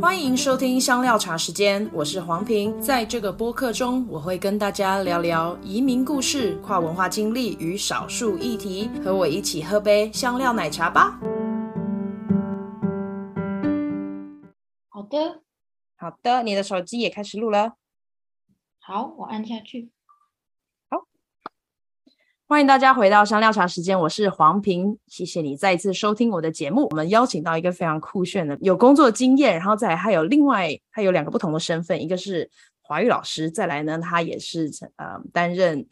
欢迎收听香料茶时间，我是黄平。在这个播客中，我会跟大家聊聊移民故事、跨文化经历与少数议题。和我一起喝杯香料奶茶吧。好的，好的，你的手机也开始录了。好，我按下去。欢迎大家回到香料茶时间，我是黄平，谢谢你再一次收听我的节目。我们邀请到一个非常酷炫的，有工作经验，然后再还有另外还有两个不同的身份，一个是华语老师，再来呢，他也是呃担任，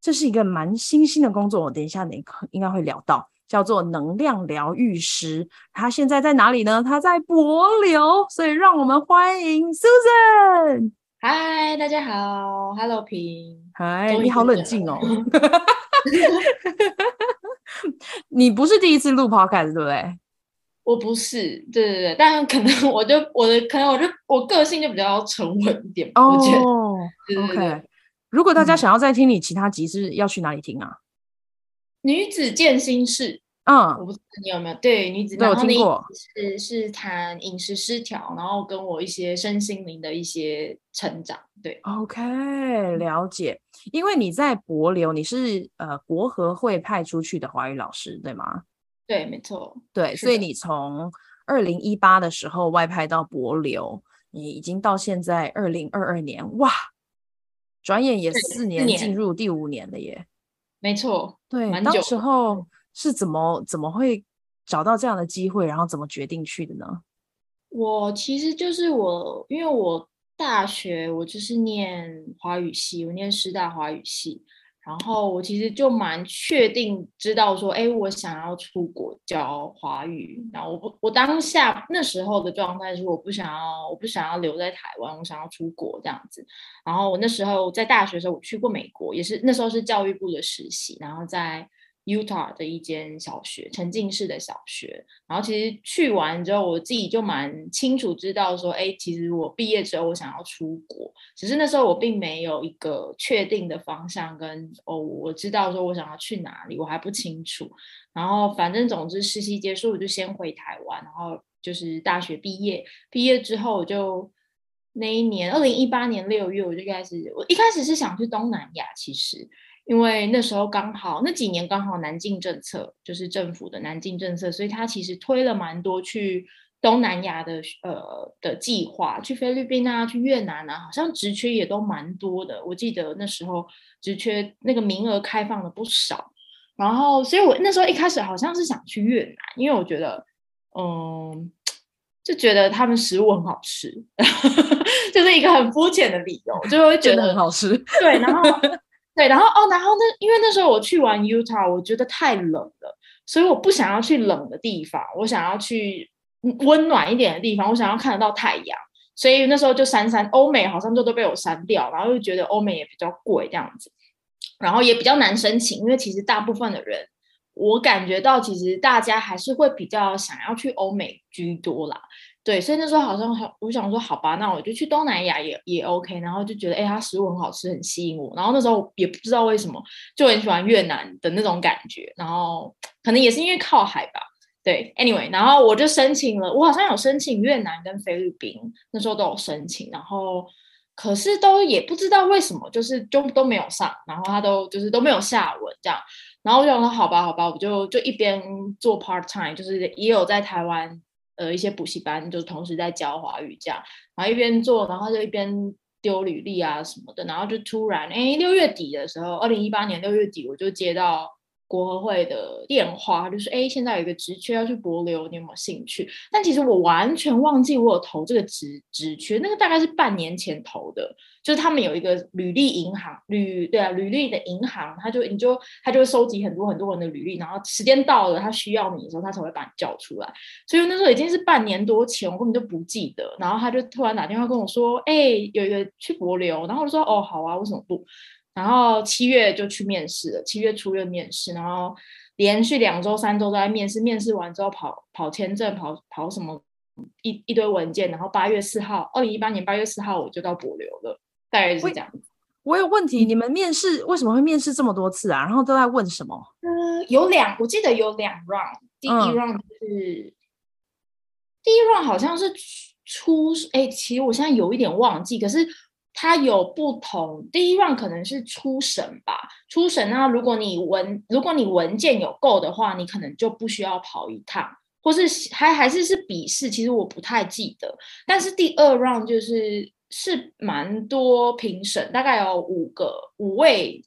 这是一个蛮新兴的工作，我等一下你应该会聊到，叫做能量疗愈师。他现在在哪里呢？他在柏流，所以让我们欢迎 Susan。嗨，大家好，Hello 平，嗨，你好冷静哦。你不是第一次录 podcast 对不对？我不是，对对对，但可能我就我的可能我就我个性就比较沉稳一点。哦、oh,，OK。如果大家想要再听你其他集，是要去哪里听啊？女子健心室。嗯，我不知道你有没有对女子，对我听过，是是谈饮食失调，然后跟我一些身心灵的一些成长。对，OK，了解。因为你在博流，你是呃国合会派出去的华语老师，对吗？对，没错。对，所以你从二零一八的时候外派到博流，你已经到现在二零二二年，哇，转眼也四年，进入第五年了耶。没错，对，蛮久。当时候。是怎么怎么会找到这样的机会，然后怎么决定去的呢？我其实就是我，因为我大学我就是念华语系，我念师大华语系，然后我其实就蛮确定知道说，哎，我想要出国教华语。然后我不，我当下那时候的状态是，我不想要，我不想要留在台湾，我想要出国这样子。然后我那时候在大学的时候，我去过美国，也是那时候是教育部的实习，然后在。Utah 的一间小学，沉浸式的小学。然后其实去完之后，我自己就蛮清楚知道说，哎，其实我毕业之后我想要出国，只是那时候我并没有一个确定的方向跟哦，我知道说我想要去哪里，我还不清楚。然后反正总之实习结束，我就先回台湾，然后就是大学毕业，毕业之后我就那一年二零一八年六月，我就开始，我一开始是想去东南亚，其实。因为那时候刚好那几年刚好南进政策，就是政府的南进政策，所以他其实推了蛮多去东南亚的呃的计划，去菲律宾啊，去越南啊，好像职缺也都蛮多的。我记得那时候职缺那个名额开放了不少，然后所以我那时候一开始好像是想去越南，因为我觉得嗯，就觉得他们食物很好吃，就是一个很肤浅的理由，就会觉得很好吃。对，然后。对，然后哦，然后那因为那时候我去完 Utah，我觉得太冷了，所以我不想要去冷的地方，我想要去温暖一点的地方，我想要看得到太阳，所以那时候就删删欧美，好像就都被我删掉，然后又觉得欧美也比较贵这样子，然后也比较难申请，因为其实大部分的人，我感觉到其实大家还是会比较想要去欧美居多啦。对，所以那时候好像好，我想说好吧，那我就去东南亚也也 OK，然后就觉得哎，它食物很好吃，很吸引我。然后那时候也不知道为什么就很喜欢越南的那种感觉，然后可能也是因为靠海吧。对，anyway，然后我就申请了，我好像有申请越南跟菲律宾，那时候都有申请，然后可是都也不知道为什么，就是就都没有上，然后他都就是都没有下文这样。然后我想说好吧，好吧，我就就一边做 part time，就是也有在台湾。呃，一些补习班就同时在教华语这样，然后一边做，然后就一边丢履历啊什么的，然后就突然，哎，六月底的时候，二零一八年六月底，我就接到。国合会的电话就是，哎，现在有一个职缺要去博流，你有没有兴趣？但其实我完全忘记我有投这个职职缺，那个大概是半年前投的，就是他们有一个履历银行，履对啊，履历的银行，他就你就他就会收集很多很多人的履历，然后时间到了他需要你的时候，他才会把你叫出来。所以那时候已经是半年多前，我根本就不记得。然后他就突然打电话跟我说，哎，有一个去博流，然后我就说，哦，好啊，为什么不？然后七月就去面试了，七月初又面试，然后连续两周、三周都在面试。面试完之后跑跑签证，跑跑什么一一堆文件，然后八月四号，二零一八年八月四号我就到博流了，大概是这样。我有问题，你们面试为什么会面试这么多次啊？然后都在问什么？嗯，有两，我记得有两 round，第一 round 就是、嗯、第一 round 好像是。初哎，其实我现在有一点忘记，可是它有不同。第一 round 可能是初审吧，初审那如果你文如果你文件有够的话，你可能就不需要跑一趟，或是还还是是笔试，其实我不太记得。但是第二 round 就是是蛮多评审，大概有五个五位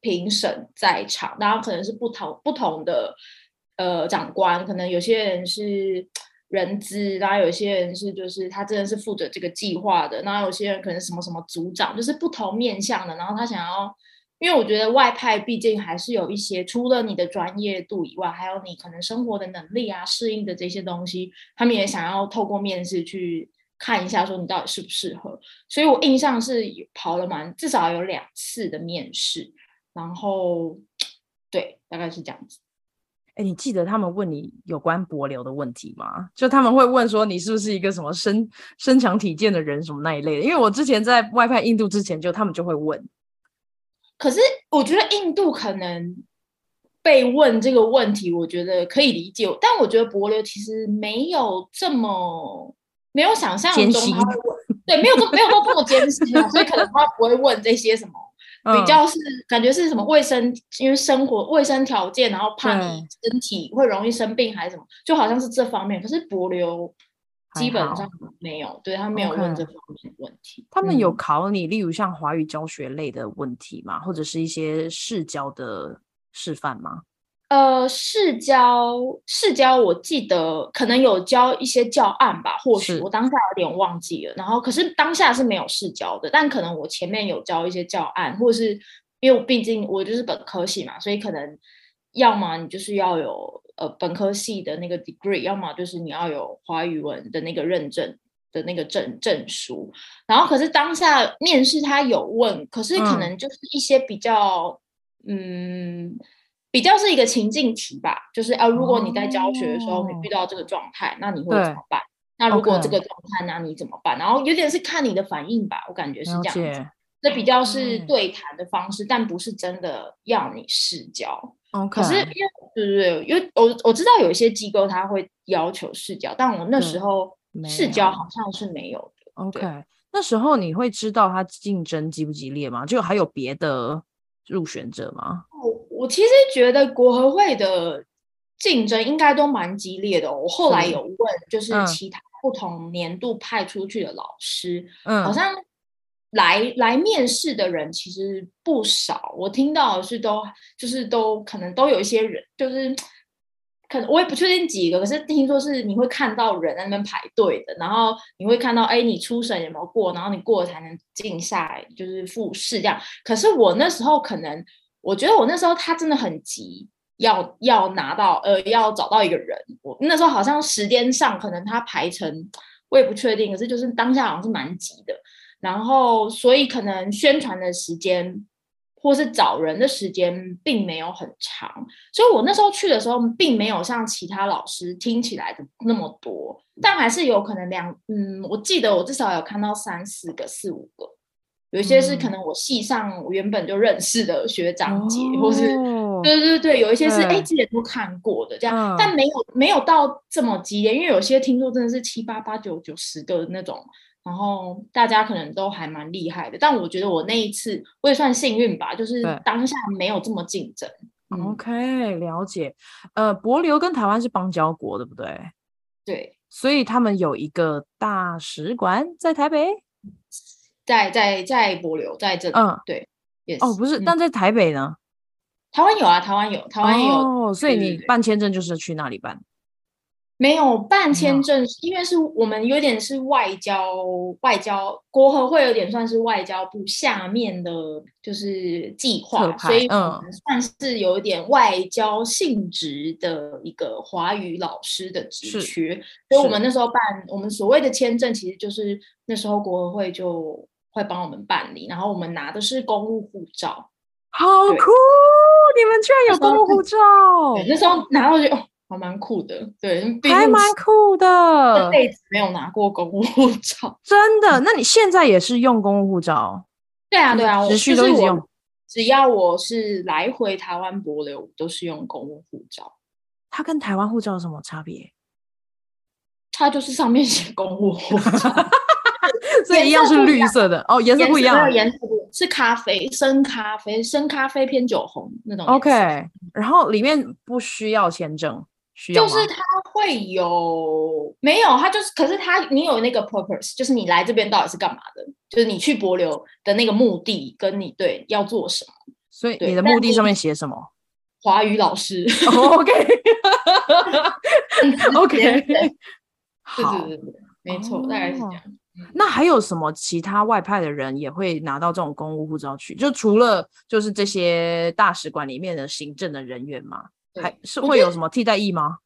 评审在场，然后可能是不同不同的呃长官，可能有些人是。人资，然后有些人是就是他真的是负责这个计划的，然后有些人可能什么什么组长，就是不同面向的。然后他想要，因为我觉得外派毕竟还是有一些，除了你的专业度以外，还有你可能生活的能力啊、适应的这些东西，他们也想要透过面试去看一下，说你到底适不适合。所以我印象是跑了蛮至少有两次的面试，然后对，大概是这样子。哎，你记得他们问你有关柏流的问题吗？就他们会问说你是不是一个什么身身强体健的人什么那一类的？因为我之前在外派印度之前，就他们就会问。可是我觉得印度可能被问这个问题，我觉得可以理解。但我觉得柏流其实没有这么没有想象中他会问，对，没有没有都这么艰辛啊，所以可能他不会问这些什么。比较是感觉是什么卫生，因为生活卫生条件，然后怕你身体会容易生病还是什么，就好像是这方面。可是柏流基本上没有，对，他没有问这方面的问题。他们有考你，例如像华语教学类的问题吗？或者是一些视教的示范吗？呃，市教市教，我记得可能有教一些教案吧，或许我当下有点忘记了。然后，可是当下是没有市教的，但可能我前面有教一些教案，或是因为毕竟我就是本科系嘛，所以可能要么你就是要有呃本科系的那个 degree，要么就是你要有华语文的那个认证的那个证证书。然后，可是当下面试他有问，可是可能就是一些比较嗯。嗯比较是一个情境题吧，就是啊，如果你在教学的时候你遇到这个状态，那你会怎么办？那如果这个状态，那你怎么办？然后有点是看你的反应吧，我感觉是这样子。这比较是对谈的方式，但不是真的要你试教。可是因为对对对，因为我我知道有一些机构他会要求试教，但我那时候试教好像是没有的。OK，那时候你会知道他竞争激不激烈吗？就还有别的入选者吗？我我其实觉得国合会的竞争应该都蛮激烈的。我后来有问，就是其他不同年度派出去的老师，嗯，好像来来面试的人其实不少。我听到的是都就是都可能都有一些人，就是可能我也不确定几个，可是听说是你会看到人在那边排队的，然后你会看到哎，你初审有没有过，然后你过了才能进下来，就是复试这样。可是我那时候可能。我觉得我那时候他真的很急，要要拿到呃，要找到一个人。我那时候好像时间上可能他排成，我也不确定，可是就是当下好像是蛮急的。然后所以可能宣传的时间或是找人的时间并没有很长，所以我那时候去的时候并没有像其他老师听起来的那么多，但还是有可能两嗯，我记得我至少有看到三四个、四五个。有一些是可能我系上我原本就认识的学长姐，嗯、或是对对对，有一些是哎之前都看过的这样，嗯、但没有没有到这么激烈，因为有些听说真的是七八八九九十个那种，然后大家可能都还蛮厉害的。但我觉得我那一次我也算幸运吧，就是当下没有这么竞争。OK，了解。呃，帛琉跟台湾是邦交国，对不对？对，所以他们有一个大使馆在台北。在在在帛琉在这里，嗯，对，也是哦，不是，但在台北呢？台湾有啊，台湾有，台湾也有，哦，所以你办签证就是去那里办。没有办签证，因为是我们有点是外交，外交国合会有点算是外交部下面的，就是计划，所以我们算是有一点外交性质的一个华语老师的职缺，所以我们那时候办我们所谓的签证，其实就是那时候国合会就会帮我们办理，然后我们拿的是公务护照，好酷！你们居然有公务护照，那时候拿到就。还蛮酷的，对，还蛮酷的。这辈子没有拿过公务护照，真的？那你现在也是用公务护照？对啊，对啊，持续都一直用。只要我是来回台湾博流，都是用公务护照。它跟台湾护照有什么差别？它就是上面写公务护照，所以一样是绿色的哦，颜色不一样，颜色是咖啡，深咖啡，深咖啡偏酒红那种。OK，然后里面不需要签证。就是他会有没有？他就是，可是他你有那个 purpose，就是你来这边到底是干嘛的？就是你去博流的那个目的，跟你对要做什么？所以你的目的上面写什么？华语老师。OK，OK，好，对对对，没错，大概是这样。那还有什么其他外派的人也会拿到这种公务护照去？就除了就是这些大使馆里面的行政的人员吗？还是会有什么替代役吗？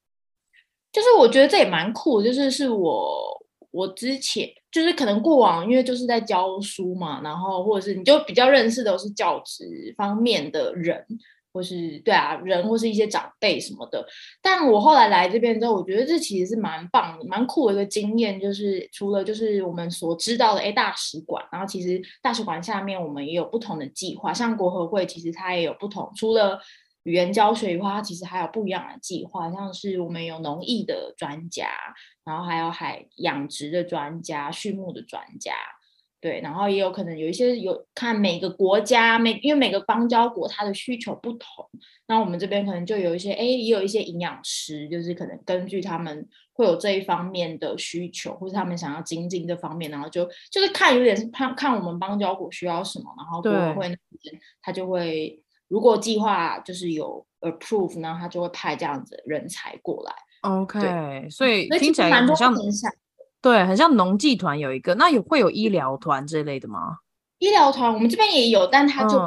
就是我觉得这也蛮酷，就是是我我之前就是可能过往因为就是在教书嘛，然后或者是你就比较认识的都是教职方面的人，或是对啊人或是一些长辈什么的。但我后来来这边之后，我觉得这其实是蛮棒的、蛮酷的一个经验。就是除了就是我们所知道的哎大使馆，然后其实大使馆下面我们也有不同的计划，像国合会其实它也有不同，除了。语言教学以外，它其实还有不一样的计划，像是我们有农艺的专家，然后还有海养殖的专家、畜牧的专家，对，然后也有可能有一些有看每个国家每，因为每个邦交国它的需求不同，那我们这边可能就有一些，哎，也有一些营养师，就是可能根据他们会有这一方面的需求，或者他们想要精进这方面，然后就就是看有点是看看我们邦交国需要什么，然后会那边他就会。如果计划就是有 approve 呢，他就会派这样子的人才过来。OK，所以听起来很像，对，很像农技团有一个，那有会有医疗团这类的吗？医疗团我们这边也有，但他就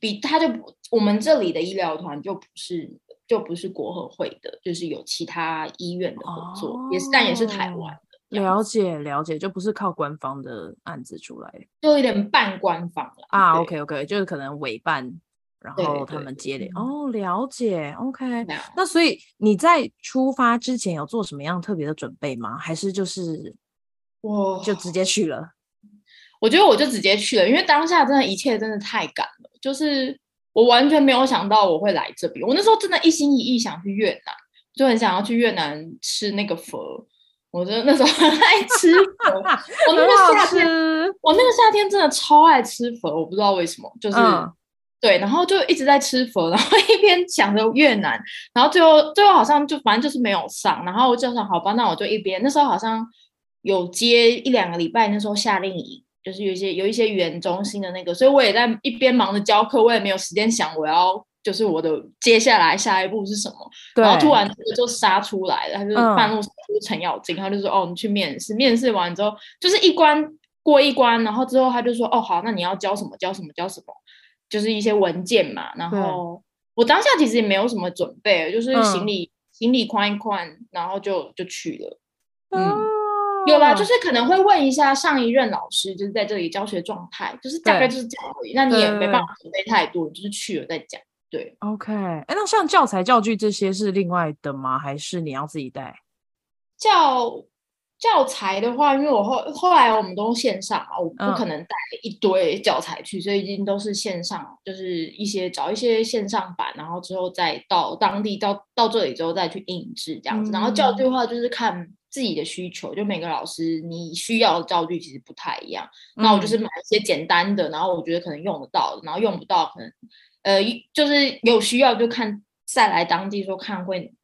比他就不，我们这里的医疗团就不是就不是国合会的，就是有其他医院的合作，也是但也是台湾的。了解了解，就不是靠官方的案子出来，就有点半官方了啊。OK OK，就是可能委办。然后他们接的哦，了解，OK。那所以你在出发之前有做什么样特别的准备吗？还是就是我就直接去了？我觉得我就直接去了，因为当下真的一切真的太赶了，就是我完全没有想到我会来这边。我那时候真的一心一意想去越南，就很想要去越南吃那个佛。我真的那时候 很爱吃佛，我 那个夏天，我那个夏天真的超爱吃佛，我不知道为什么，就是。嗯对，然后就一直在吃佛，然后一边想着越南，然后最后最后好像就反正就是没有上，然后我就想好吧，那我就一边那时候好像有接一两个礼拜，那时候夏令营就是有一些有一些语言中心的那个，所以我也在一边忙着教课，我也没有时间想我要就是我的接下来下一步是什么，然后突然就杀出来了，他就半路杀出程咬金，他就说哦你去面试，面试完之后就是一关过一关，然后之后他就说哦好，那你要教什么教什么教什么。就是一些文件嘛，然后我当下其实也没有什么准备，就是行李、嗯、行李宽一宽，然后就就去了。嗯，哦、有啦，就是可能会问一下上一任老师，就是在这里教学状态，就是大概就是这样而已。那你也没办法准备太多，就是去了再讲。对，OK。哎，那像教材教具这些是另外的吗？还是你要自己带？教。教材的话，因为我后后来我们都线上啊，我不可能带一堆教材去，嗯、所以已经都是线上，就是一些找一些线上版，然后之后再到当地到到这里之后再去印制这样子。嗯、然后教具的话，就是看自己的需求，就每个老师你需要的教具其实不太一样。嗯、那我就是买一些简单的，然后我觉得可能用得到的，然后用不到可能呃就是有需要就看再来当地说看会。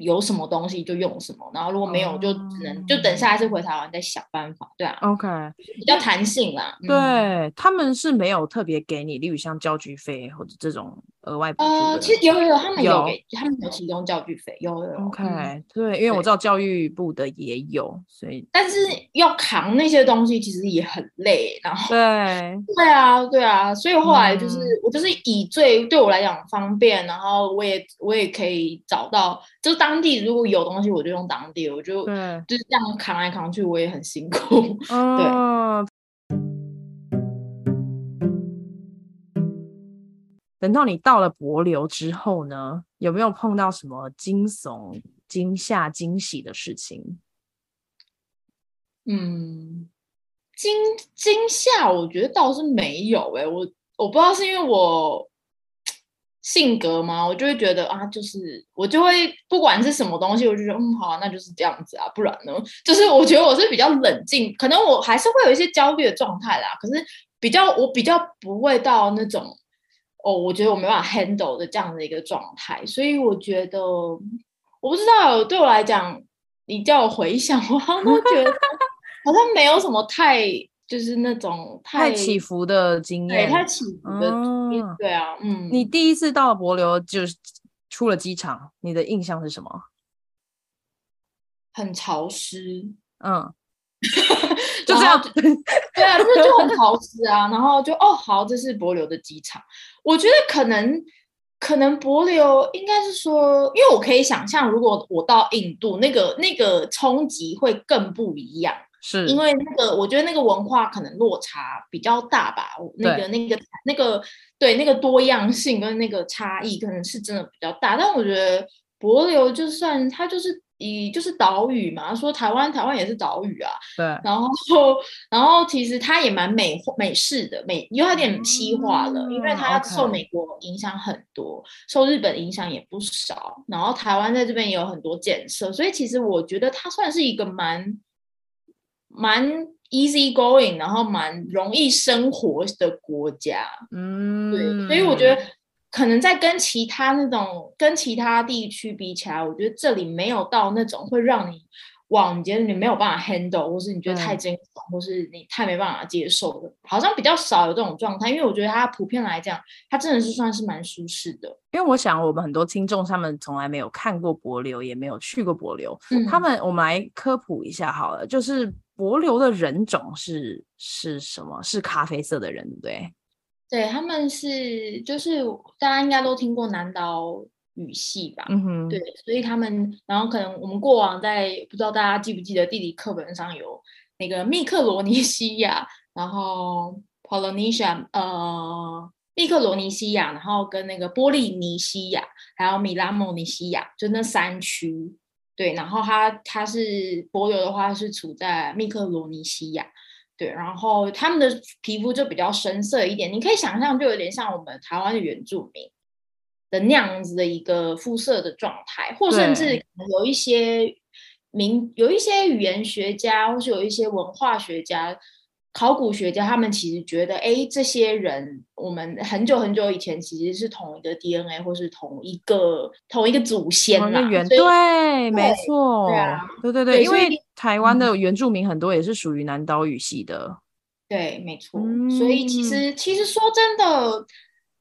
有什么东西就用什么，然后如果没有就只能、oh. 就等下一次回台湾再想办法，对啊，OK，比较弹性啦。对，嗯、他们是没有特别给你，例如像交局费或者这种额外补助。呃，其实有有有，他们有给，有他们有提供教具费，有有，有。OK，、嗯、对，因为我知道教育部的也有，所以但是要扛那些东西其实也很累，然后对对啊对啊，所以后来就是、嗯、我就是以最对我来讲方便，然后我也我也可以找到就。当地如果有东西，我就用当地，我就对就是这样扛来扛去，我也很辛苦。哦、等到你到了博流之后呢，有没有碰到什么惊悚、惊吓、惊喜的事情？嗯，惊惊吓，我觉得倒是没有、欸。哎，我我不知道是因为我。性格吗？我就会觉得啊，就是我就会不管是什么东西，我就觉得嗯，好，那就是这样子啊，不然呢？就是我觉得我是比较冷静，可能我还是会有一些焦虑的状态啦。可是比较我比较不会到那种哦，我觉得我没办法 handle 的这样的一个状态。所以我觉得我不知道，对我来讲，你叫我回想，我好像都觉得 好像没有什么太。就是那种太，太起伏的经验，对，太起伏的经验，嗯，对啊，嗯。你第一次到博流就是出了机场，你的印象是什么？很潮湿，嗯，就这样，对啊，就是就很潮湿啊。然后就哦，好，这是博流的机场。我觉得可能可能博流应该是说，因为我可以想象，如果我到印度，那个那个冲击会更不一样。是因为那个，我觉得那个文化可能落差比较大吧。那个、那个、那个，对，那个多样性跟那个差异，可能是真的比较大。但我觉得博流就算它就是以就是岛屿嘛，说台湾台湾也是岛屿啊。对。然后然后其实它也蛮美美式的美，有点西化了，嗯、因为它受美国影响很多，受日本影响也不少。然后台湾在这边也有很多建设，所以其实我觉得它算是一个蛮。蛮 easy going，然后蛮容易生活的国家，嗯，对，所以我觉得可能在跟其他那种跟其他地区比起来，我觉得这里没有到那种会让你哇，你觉得你没有办法 handle，或是你觉得太惊悚，嗯，或是你太没办法接受的，好像比较少有这种状态。因为我觉得它普遍来讲，它真的是算是蛮舒适的。因为我想我们很多听众他们从来没有看过柏流，也没有去过柏流，嗯，他们我们来科普一下好了，就是。柏流的人种是是什么？是咖啡色的人，对不对？对，他们是就是大家应该都听过南岛语系吧？嗯哼，对，所以他们，然后可能我们过往在不知道大家记不记得地理课本上有那个密克罗尼西亚，然后 Polynesia，呃，密克罗尼西亚，然后跟那个波利尼西亚，还有米拉莫尼西亚，就那三区。对，然后它它是帛琉的话是处在密克罗尼西亚，对，然后他们的皮肤就比较深色一点，你可以想象就有点像我们台湾的原住民的那样子的一个肤色的状态，或甚至有一些名有一些语言学家，或是有一些文化学家。考古学家他们其实觉得，哎，这些人我们很久很久以前其实是同一个 DNA，或是同一个同一个祖先啦。对，对，没错，对啊，对对对，对，因为台湾的原住民很多也是属于南岛语系的。对，没错。嗯，所以其实其实说真的，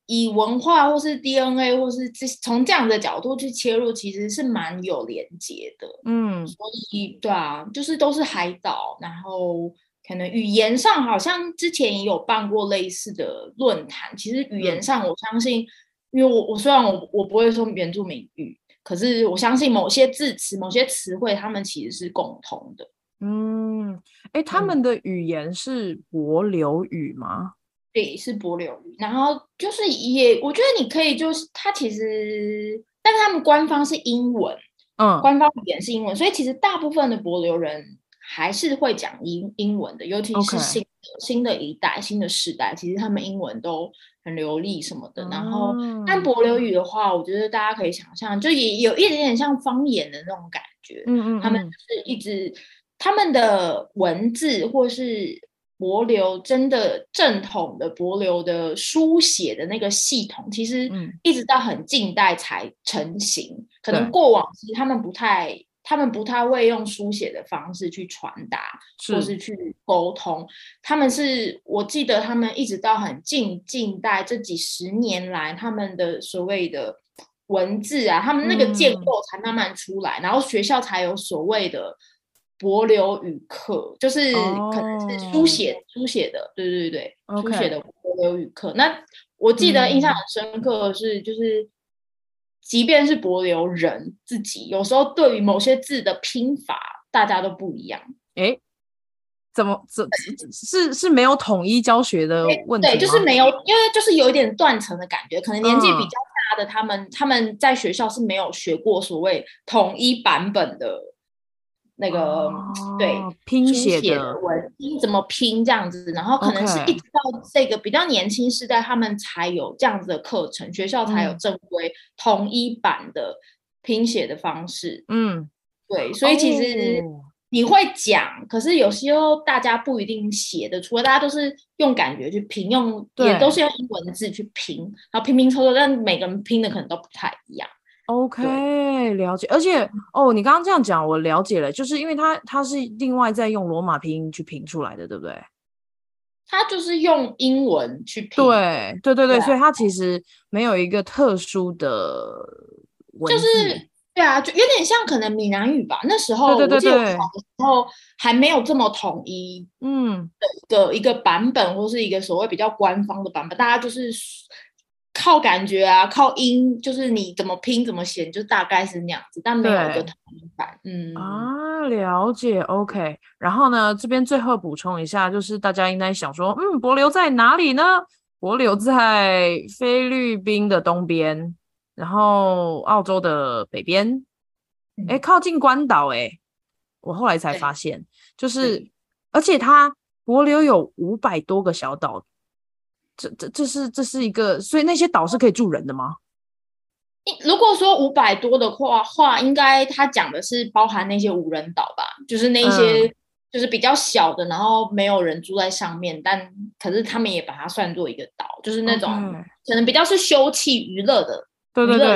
以文化或是 DNA 或是这从这样的角度去切入，其实是蛮有连接的。嗯，所以对啊，就是都是海岛，然后。可能语言上好像之前也有办过类似的论坛。其实语言上，我相信，因为我我虽然我我不会说原住民语，可是我相信某些字词、某些词汇，他们其实是共通的。嗯，哎，他们的语言是柏流语吗？对，是柏流语。然后就是也，我觉得你可以就是，它其实，但是他们官方是英文，嗯，官方语言是英文，所以其实大部分的柏流人。还是会讲英英文的，尤其是新的.新的一代、新的时代，其实他们英文都很流利什么的。嗯、然后，但柏流语的话，我觉得大家可以想象，就也有一点点像方言的那种感觉。嗯嗯，他们是一直他们的文字，或是柏流真的正统的柏流的书写的那个系统，其实一直到很近代才成型。嗯、可能过往其实他们不太。他们不太会用书写的方式去传达，或是去沟通。他们是我记得，他们一直到很近近代这几十年来，他们的所谓的文字啊，他们那个建构才慢慢出来，嗯、然后学校才有所谓的博流语课，就是可能是书写、哦、书写的，对对对，书写的博流语课。那我记得印象很深刻的是，就是。嗯即便是博流人自己，有时候对于某些字的拼法，大家都不一样。哎，怎么怎是是没有统一教学的问题？对，就是没有，因为就是有一点断层的感觉。可能年纪比较大的他们，嗯，他们在学校是没有学过所谓统一版本的那个、哦、对拼写的文拼怎么拼这样子，然后可能是一直到这个比较年轻时代，他们才有这样子的课程，学校才有正规统一版的拼写的方式。嗯，对，所以其实你会讲，哦、可是有时候大家不一定写的，除了，大家都是用感觉去拼，用也都是用英文字去拼，然后拼拼凑凑，但每个人拼的可能都不太一样。OK，了解。而且哦，你刚刚这样讲，我了解了，就是因为它它是另外在用罗马拼音去拼出来的，对不对？他就是用英文去拼。对对对对，对啊，所以它其实没有一个特殊的文字。就是对啊，就有点像可能闽南语吧。那时候，对对对对，我记得我小的时候还没有这么统一，嗯，的一个版本，或是一个所谓比较官方的版本，大家就是。靠感觉啊，靠音，就是你怎么拼怎么写，就大概是那样子，但没有一个统一版。嗯啊，了解，OK。然后呢，这边最后补充一下，就是大家应该想说，嗯，帛琉在哪里呢？帛琉在菲律宾的东边，然后澳洲的北边，哎、嗯，靠近关岛。哎，我后来才发现，就是，而且它帛琉有五百多个小岛。这这这是这是一个，所以那些岛是可以住人的吗？如果说五百多的话，话应该他讲的是包含那些无人岛吧，就是那些就是比较小的，然后没有人住在上面，但可是他们也把它算作一个岛，就是那种可能比较是休憩娱乐的，对对对，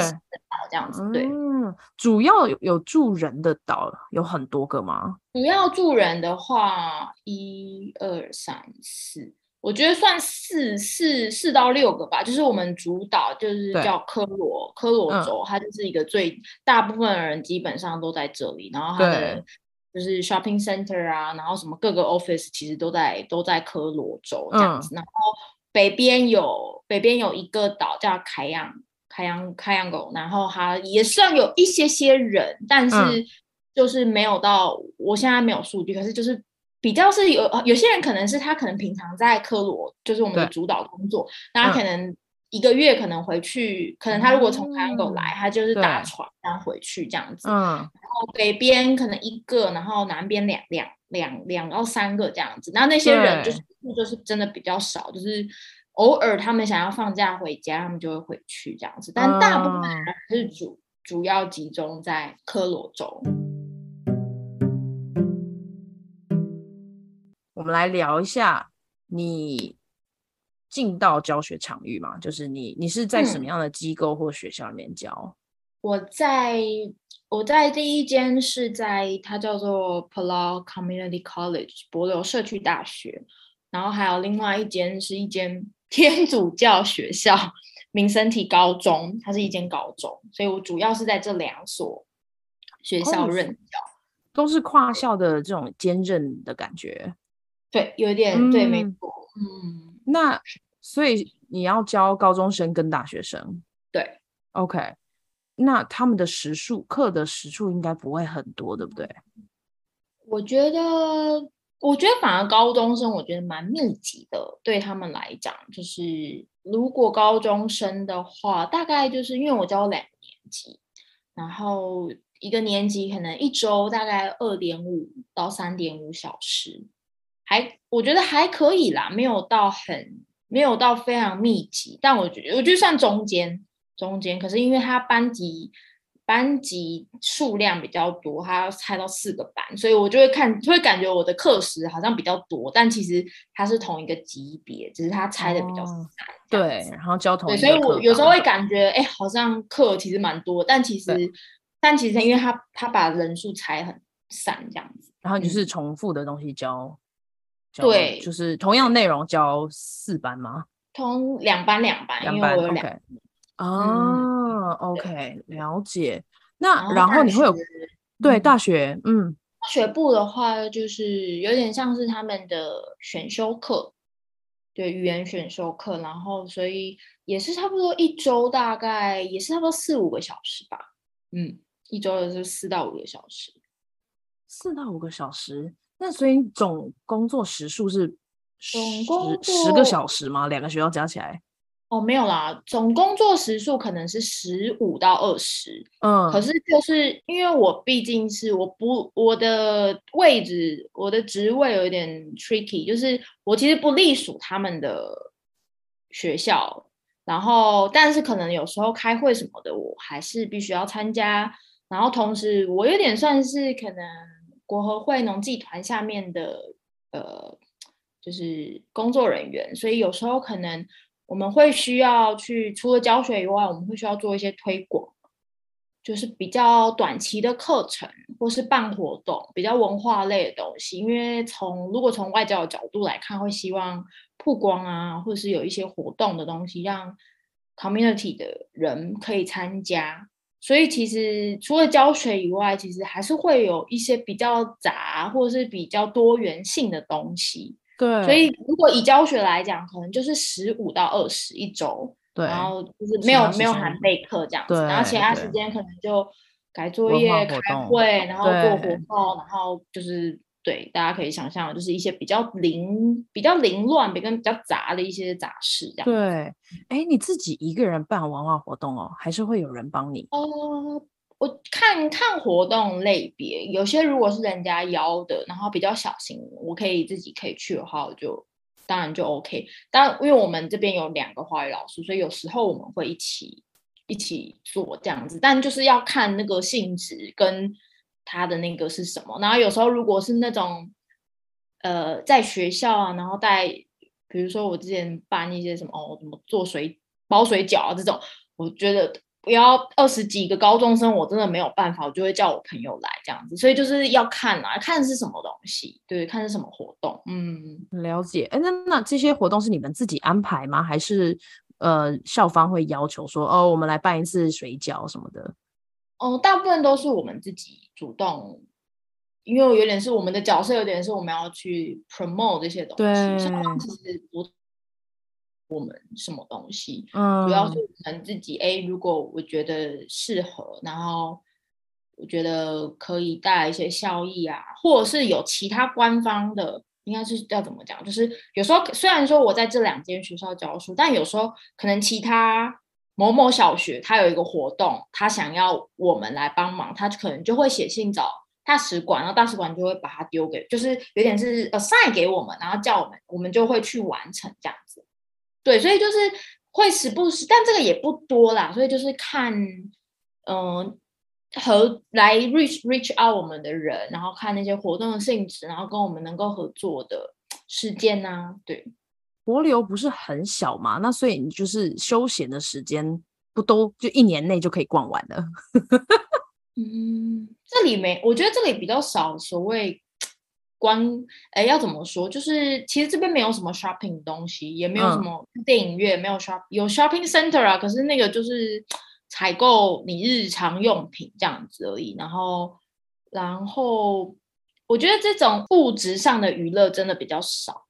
这样子。对，嗯，主要有有住人的岛有很多个吗？主要住人的话，一二三四。我觉得算四四四到六个吧，就是我们主导就是叫科罗科罗州，它就是一个最大部分的人基本上都在这里，然后它的就是 shopping center 啊，然后什么各个 office 其实都在都在科罗州这样子，嗯、然后北边有北边有一个岛叫凯阳凯阳凯阳狗，然后它也算有一些些人，但是就是没有到，我现在没有数据，可是就是。比较是有有些人可能是他可能平常在科罗，就是我们的主导工作，那他可能一个月可能回去，嗯、可能他如果从香港来，他就是打船然后回去这样子。嗯，然后北边可能一个，然后南边两两两两到三个这样子。然后那些人就是就是真的比较少，就是偶尔他们想要放假回家，他们就会回去这样子。但大部分还是主主要集中在科罗州。我们来聊一下你进到教学场域嘛，就是你你是在什么样的机构或学校里面教？嗯、我在我在第一间是在它叫做 Palau Community College 博流社区大学，然后还有另外一间是一间 天主教学校民生体高中，它是一间高中，所以我主要是在这两所学校任教，哦，都是跨校的这种兼任的感觉。对，有点、嗯、对，没错。嗯，那所以你要教高中生跟大学生，对，OK。那他们的时数课的时数应该不会很多，对不对？我觉得，我觉得反而高中生我觉得蛮密集的，对他们来讲，就是如果高中生的话，大概就是因为我教两个年级，然后一个年级可能一周大概二点五到三点五小时。还我觉得还可以啦，没有到很没有到非常密集，但我觉得我觉得算中间中间。可是因为他班级班级数量比较多，他要拆到四个班，所以我就会看就会感觉我的课时好像比较多，但其实它是同一个级别，只是他拆的比较散。哦。对，然后交通对，所以我有时候会感觉哎，好像课其实蛮多，但其实但其实因为他他把人数拆很散这样子，然后就是重复的东西教。对，就是同样内容教四班吗？同两班两班，两班，OK。哦，OK，了解。那然后你会有对大学，嗯，大学部的话，就是有点像是他们的选修课，对，语言选修课，然后所以也是差不多一周，大概也是差不多四五个小时吧。嗯，一周的是四到五个小时，四到五个小时。那所以总工作时数是总工十十个小时吗？两个学校加起来？哦，没有啦，总工作时数可能是十五到二十，嗯，可是就是因为我毕竟是我不我的位置，我的职位有一点 tricky，就是我其实不隶属他们的学校，然后但是可能有时候开会什么的，我还是必须要参加，然后同时我有点算是可能国合会农技团下面的呃，就是工作人员，所以有时候可能。我们会需要去除了教学以外，我们会需要做一些推广，就是比较短期的课程，或是办活动，比较文化类的东西。因为从如果从外交的角度来看，会希望曝光啊，或者是有一些活动的东西，让 community 的人可以参加。所以其实除了教学以外，其实还是会有一些比较杂或者是比较多元性的东西。对，所以如果以教学来讲，可能就是十五到二十一周，对，然后就是没有没有含备课这样子，然后其他时间可能就改作业、开会，然后做活动，然后就是对，大家可以想象，就是一些比较凌、比较凌乱、比较比较杂的一些杂事这样。对，哎，你自己一个人办文化活动哦，还是会有人帮你？哦。我看看活动类别，有些如果是人家邀的，然后比较小型，我可以自己可以去的话，我就当然就 OK。但因为我们这边有两个华语老师，所以有时候我们会一起一起做这样子。但就是要看那个性质跟他的那个是什么。然后有时候如果是那种呃在学校啊，然后带，比如说我之前办一些什么哦，怎么做水包水饺啊这种，我觉得。不要二十几个高中生，我真的没有办法，我就会叫我朋友来这样子，所以就是要看啊，看是什么东西，对，看是什么活动，嗯，了解。哎，那那这些活动是你们自己安排吗？还是呃校方会要求说，哦，我们来办一次水饺什么的？哦，大部分都是我们自己主动，因为有点是我们的角色，有点是我们要去 promote 这些东西，对，其实不。我们什么东西，嗯，主要是我们自己。哎，如果我觉得适合，然后我觉得可以带来一些效益啊，或者是有其他官方的，应该是要怎么讲？就是有时候虽然说我在这两间学校教书，但有时候可能其他某某小学他有一个活动，他想要我们来帮忙，他可能就会写信找大使馆，然后大使馆就会把它丢给，就是有点是 assign 给我们，然后叫我们，我们就会去完成这样子。对，所以就是会时不时，但这个也不多啦，所以就是看，嗯、呃，和来 reach reach out 我们的人，然后看那些活动的性质，然后跟我们能够合作的事件呐、对，帛琉不是很小嘛，那所以你就是休闲的时间不都就一年内就可以逛完了？嗯，这里没，我觉得这里比较少所谓。关哎，要怎么说？就是其实这边没有什么 shopping 东西，也没有什么电影院，嗯、没有 shop 有 shopping center 啊。可是那个就是采购你日常用品这样子而已。然后，然后我觉得这种物质上的娱乐真的比较少。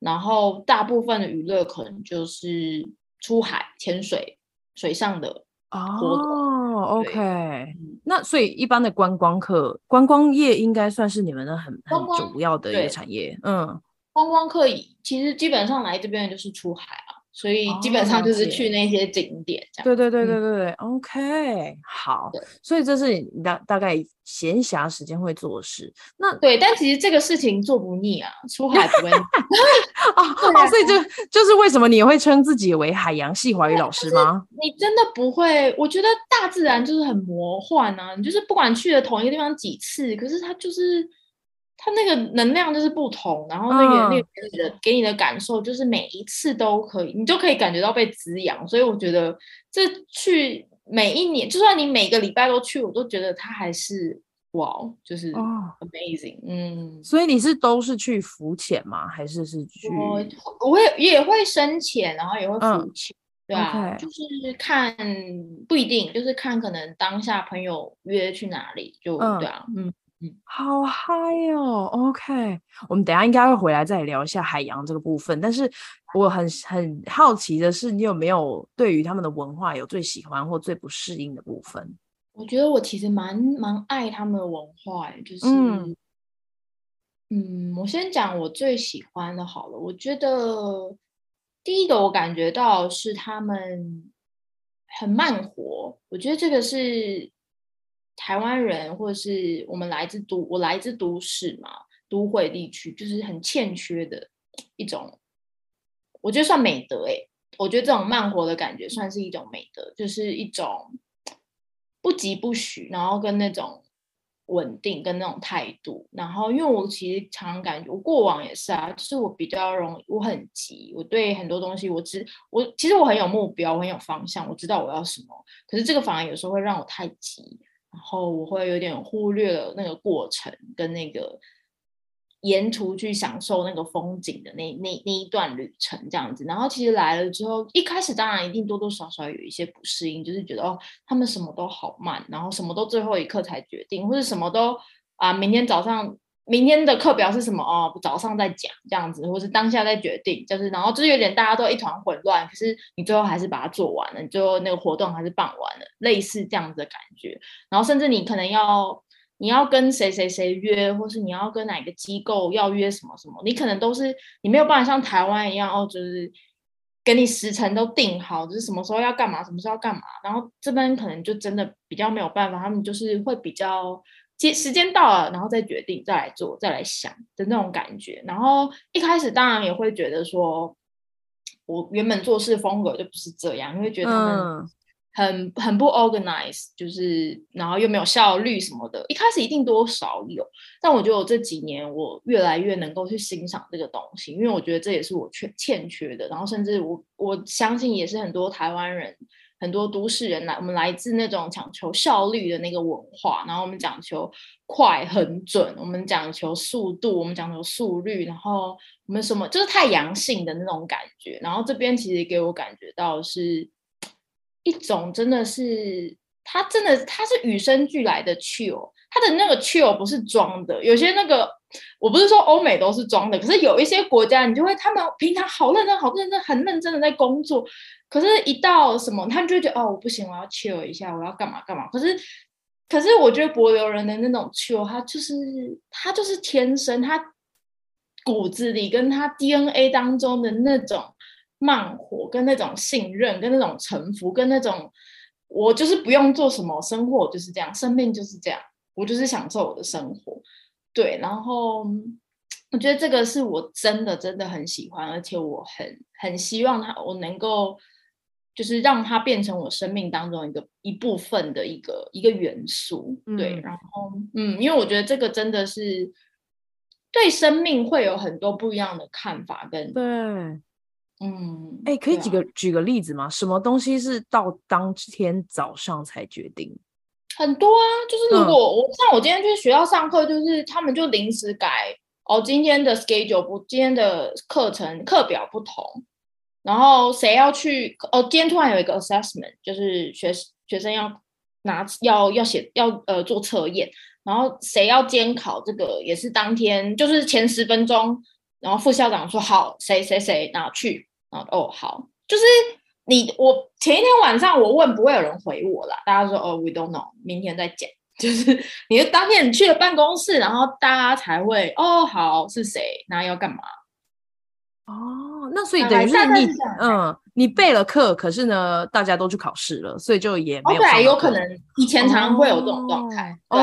然后大部分的娱乐可能就是出海潜水、水上的活动。哦哦，OK，那所以一般的观光客、观光业应该算是你们的很很主要的一个产业。嗯，观光客其实基本上来这边就是出海啊。所以基本上就是去那些景点这样。对对对对对对，OK，好。所以这是你大大概闲暇时间会做的事。那对，但其实这个事情做不腻啊，出海不会腻。哦，所以就就是为什么你会称自己为海洋系华语老师吗？你真的不会？我觉得大自然就是很魔幻啊，你就是不管去了同一个地方几次，可是它就是。它那个能量就是不同，然后那个、嗯、那个给你的给你的感受就是每一次都可以，你就可以感觉到被滋养。所以我觉得这去每一年，就算你每个礼拜都去，我都觉得它还是哇，就是哦，amazing。嗯，所以你是都是去浮潜吗？还是是去？我我会也会深潜，然后也会浮潜，嗯、对啊.就是看不一定，就是看可能当下朋友约去哪里就、嗯、对啊，嗯。好嗨哦！OK，我们等下应该会回来再聊一下海洋这个部分。但是我很很好奇的是，你有没有对于他们的文化有最喜欢或最不适应的部分？我觉得我其实蛮蛮爱他们的文化，就是嗯，嗯，我先讲我最喜欢的好了。我觉得第一个我感觉到是他们很慢活，我觉得这个是台湾人或者是我们来自都我来自都市嘛，都会地区就是很欠缺的一种，我觉得算美德哎、我觉得这种慢活的感觉算是一种美德，就是一种不疾不徐，然后跟那种。稳定跟那种态度，然后因为我其实常常感觉，我过往也是啊，就是我比较容易，我很急，我对很多东西我知我其实我很有目标，我很有方向，我知道我要什么，可是这个反而有时候会让我太急，然后我会有点忽略了那个过程跟那个。沿途去享受那个风景的那那那一段旅程，这样子。然后其实来了之后，一开始当然一定多多少少有一些不适应，就是觉得哦，他们什么都好慢，然后什么都最后一刻才决定，或者什么都啊，明天早上明天的课表是什么哦，早上再讲这样子，或是当下再决定，就是然后就是有点大家都一团混乱，可是你最后还是把它做完了，你最后那个活动还是办完了，类似这样子的感觉。然后甚至你可能要。你要跟谁谁谁约，或是你要跟哪个机构要约什么什么，你可能都是你没有办法像台湾一样哦，就是给你时程都定好，就是什么时候要干嘛，什么时候要干嘛。然后这边可能就真的比较没有办法，他们就是会比较接时间到了，然后再决定，再来做，再来想的那种感觉。然后一开始当然也会觉得说，我原本做事风格就不是这样，因为觉得他们。嗯很很不 organized，就是然后又没有效率什么的，一开始一定多少有，但我觉得我这几年我越来越能够去欣赏这个东西，因为我觉得这也是我缺欠缺的，然后甚至我我相信也是很多台湾人、很多都市人来，我们来自那种讲求效率的那个文化，然后我们讲求快、很准，我们讲求速度，我们讲求速率，然后我们什么就是太阳性的那种感觉，然后这边其实给我感觉到是。一种真的是，它真的它是与生俱来的 chill，他的那个 chill 不是装的。有些那个，我不是说欧美都是装的，可是有一些国家，你就会他们平常好认真、好认真、很认真的在工作，可是一到什么，他们就觉得哦，我不行，我要 chill 一下，我要干嘛干嘛。可是，可是我觉得帛琉人的那种 chill，他就是他就是天生，他骨子里跟他 DNA 当中的那种。慢活跟那种信任，跟那种臣服，跟那种我就是不用做什么，生活就是这样，生命就是这样，我就是享受我的生活。对，然后我觉得这个是我真的真的很喜欢，而且我很很希望他，我能够就是让它变成我生命当中一个一部分的一个一个元素。对，嗯、然后嗯，因为我觉得这个真的是对生命会有很多不一样的看法跟对。嗯，哎、欸，可以举个、啊、举个例子吗？什么东西是到当天早上才决定？很多啊，就是如果、嗯、我像我今天去学校上课，就是他们就临时改哦，今天的 schedule 不，今天的课程课表不同，然后谁要去哦？今天突然有一个 assessment，就是学学生要拿要要写要呃做测验，然后谁要监考，这个也是当天，就是前十分钟，然后副校长说好，谁谁谁拿去。然后哦好，就是你我前一天晚上我问，不会有人回我了。大家说哦，we don't know，明天再讲。就是你就当天你去了办公室，然后大家才会哦好是谁，那要干嘛？哦，那所以等于是你嗯，你备了课，可是呢，大家都去考试了，所以就也没有。OK，有可能以前常常会有这种状态。哦、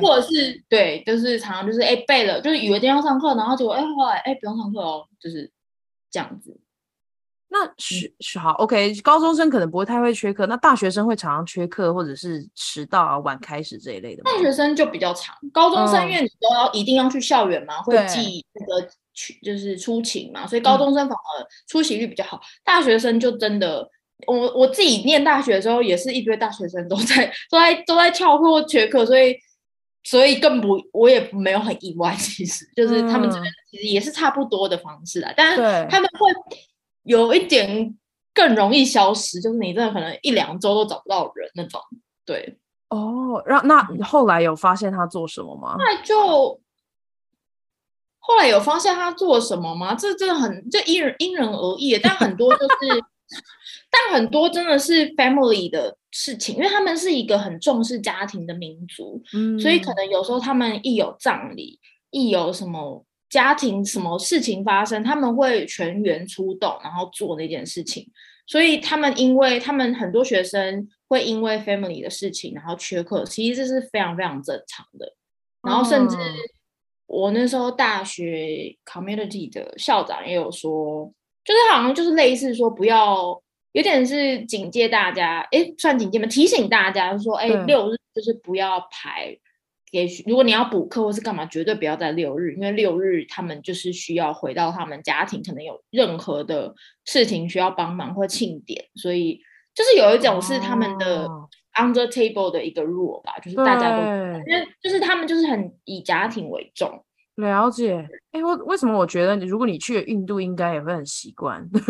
或者是对，就是常常就是哎备了，就是以为今天要上课，然后结果哎后来哎不用上课哦，就是这样子。那学学好，OK，高中生可能不会太会缺课，那大学生会常常缺课或者是迟到啊、晚开始这一类的？大学生就比较长，高中生因为你都要一定要去校园嘛，嗯、会记那个去就是出勤嘛，所以高中生反而出席率比较好。嗯、大学生就真的，我我自己念大学的时候也是一堆大学生都在都在都在翘课或缺课，所以所以更不我也没有很意外，其实就是他们这边其实也是差不多的方式啊，嗯、但是他们会。有一点更容易消失，就是你真的可能一两周都找不到人那种。对，哦，让那你后来有发现他做什么吗？那就后来有发现他做什么吗？这真的很这因人因人而异，但很多就是，但很多真的是 family 的事情，因为他们是一个很重视家庭的民族，嗯，所以可能有时候他们一有葬礼，一有什么。家庭什么事情发生，他们会全员出动，然后做那件事情。所以他们因为他们很多学生会因为 family 的事情，然后缺课，其实这是非常非常正常的。然后甚至我那时候大学 community 的校长也有说，就是好像就是类似说不要，有点是警戒大家，诶，算警戒吗？提醒大家说，诶，六日就是不要排。也许如果你要补课或是干嘛，绝对不要在六日，因为六日他们就是需要回到他们家庭，可能有任何的事情需要帮忙或庆典，所以就是有一种是他们的 under table 的一个 rule 吧，就是大家都因为就是他们就是很以家庭为重。了解，哎、欸，我为什么我觉得如果你去印度，应该也会很习惯，因